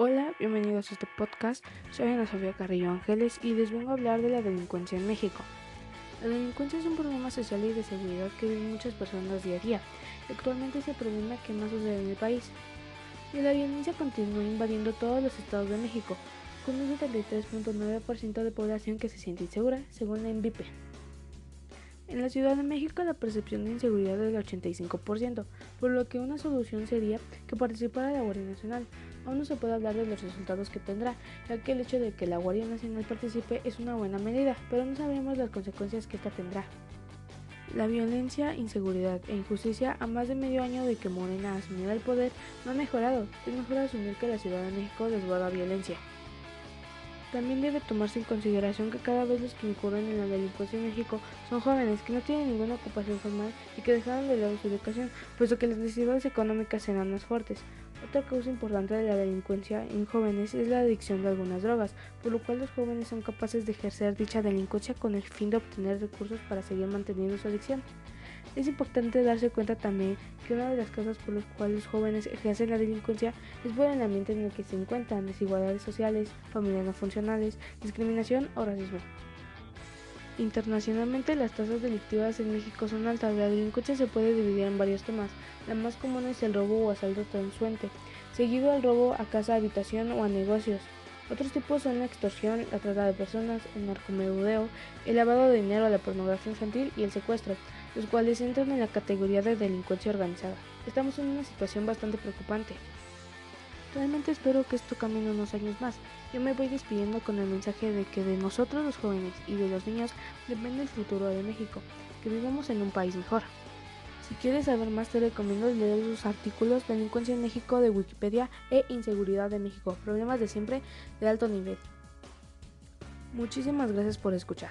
Hola, bienvenidos a este podcast. Soy Ana Sofía Carrillo Ángeles y les vengo a hablar de la delincuencia en México. La delincuencia es un problema social y de seguridad que viven muchas personas día a día. Actualmente es el problema que más sucede en el país. Y la violencia continúa invadiendo todos los estados de México, con un 73.9% de población que se siente insegura, según la MVP. En la Ciudad de México la percepción de inseguridad es del 85%, por lo que una solución sería que participara la Guardia Nacional. Aún no se puede hablar de los resultados que tendrá, ya que el hecho de que la Guardia Nacional participe es una buena medida, pero no sabemos las consecuencias que esta tendrá. La violencia, inseguridad e injusticia a más de medio año de que Morena asumiera el poder no han mejorado. Es mejor asumir que la Ciudad de México desborda violencia. También debe tomarse en consideración que cada vez los que incurren en la delincuencia en México son jóvenes que no tienen ninguna ocupación formal y que dejaron de lado su educación, puesto que las necesidades económicas serán más fuertes. Otra causa importante de la delincuencia en jóvenes es la adicción de algunas drogas, por lo cual los jóvenes son capaces de ejercer dicha delincuencia con el fin de obtener recursos para seguir manteniendo su adicción. Es importante darse cuenta también que una de las causas por las cuales los jóvenes ejercen la delincuencia es por el ambiente en el que se encuentran, desigualdades sociales, familias no funcionales, discriminación o racismo. Internacionalmente las tasas delictivas en México son altas. La delincuencia se puede dividir en varios temas. La más común es el robo o asalto transuente, seguido al robo a casa, habitación o a negocios. Otros tipos son la extorsión, la trata de personas, el narcomenudeo, el lavado de dinero, la pornografía infantil y el secuestro los cuales entran en la categoría de delincuencia organizada. Estamos en una situación bastante preocupante. Realmente espero que esto cambie unos años más. Yo me voy despidiendo con el mensaje de que de nosotros los jóvenes y de los niños depende el futuro de México, que vivamos en un país mejor. Si quieres saber más te recomiendo leer sus artículos Delincuencia en México de Wikipedia e Inseguridad de México, problemas de siempre de alto nivel. Muchísimas gracias por escuchar.